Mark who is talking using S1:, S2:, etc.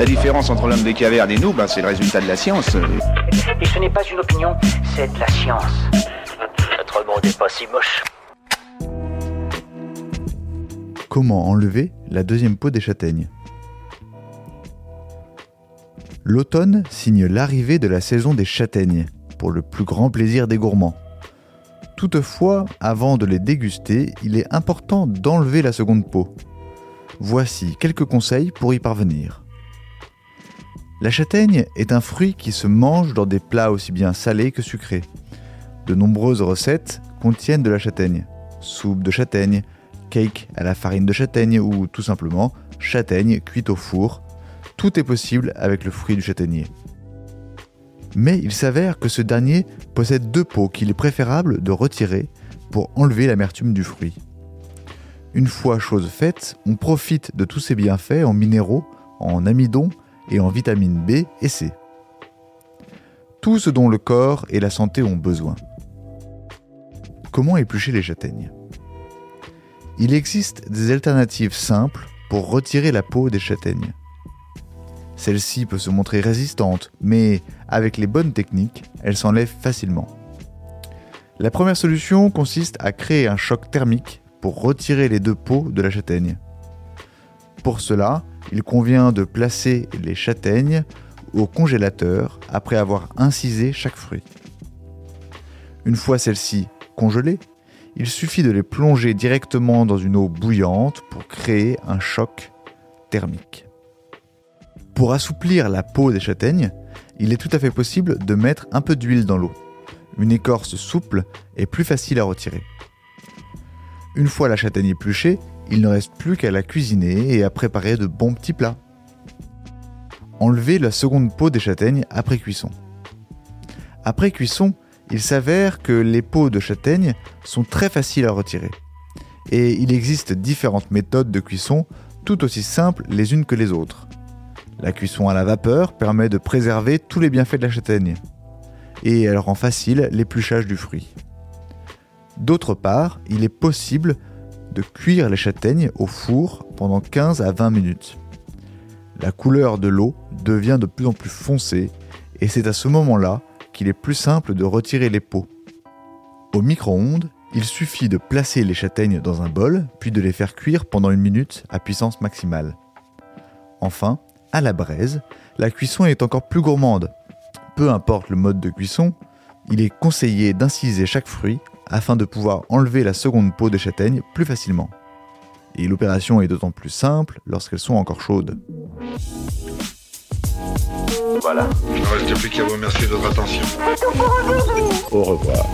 S1: La différence entre l'homme des cavernes et nous, ben, c'est le résultat de la science.
S2: Et ce n'est pas une opinion, c'est de la science. Notre monde n'est pas si moche.
S3: Comment enlever la deuxième peau des châtaignes? L'automne signe l'arrivée de la saison des châtaignes, pour le plus grand plaisir des gourmands. Toutefois, avant de les déguster, il est important d'enlever la seconde peau. Voici quelques conseils pour y parvenir. La châtaigne est un fruit qui se mange dans des plats aussi bien salés que sucrés. De nombreuses recettes contiennent de la châtaigne. Soupe de châtaigne, cake à la farine de châtaigne ou tout simplement châtaigne cuite au four. Tout est possible avec le fruit du châtaignier mais il s'avère que ce dernier possède deux peaux qu'il est préférable de retirer pour enlever l'amertume du fruit. Une fois chose faite, on profite de tous ces bienfaits en minéraux, en amidon et en vitamines B et C. Tout ce dont le corps et la santé ont besoin. Comment éplucher les châtaignes? Il existe des alternatives simples pour retirer la peau des châtaignes. Celle-ci peut se montrer résistante, mais avec les bonnes techniques, elle s'enlève facilement. La première solution consiste à créer un choc thermique pour retirer les deux peaux de la châtaigne. Pour cela, il convient de placer les châtaignes au congélateur après avoir incisé chaque fruit. Une fois celles-ci congelées, il suffit de les plonger directement dans une eau bouillante pour créer un choc thermique. Pour assouplir la peau des châtaignes, il est tout à fait possible de mettre un peu d'huile dans l'eau. Une écorce souple est plus facile à retirer. Une fois la châtaigne épluchée, il ne reste plus qu'à la cuisiner et à préparer de bons petits plats. Enlevez la seconde peau des châtaignes après cuisson. Après cuisson, il s'avère que les peaux de châtaigne sont très faciles à retirer. Et il existe différentes méthodes de cuisson tout aussi simples les unes que les autres. La cuisson à la vapeur permet de préserver tous les bienfaits de la châtaigne et elle rend facile l'épluchage du fruit. D'autre part, il est possible de cuire les châtaignes au four pendant 15 à 20 minutes. La couleur de l'eau devient de plus en plus foncée et c'est à ce moment-là qu'il est plus simple de retirer les peaux. Au micro-ondes, il suffit de placer les châtaignes dans un bol puis de les faire cuire pendant une minute à puissance maximale. Enfin, à la braise, la cuisson est encore plus gourmande. Peu importe le mode de cuisson, il est conseillé d'inciser chaque fruit afin de pouvoir enlever la seconde peau de châtaigne plus facilement. Et l'opération est d'autant plus simple lorsqu'elles sont encore chaudes.
S4: Voilà. Il ne reste plus qu'à vous remercier de votre attention.
S5: Au revoir.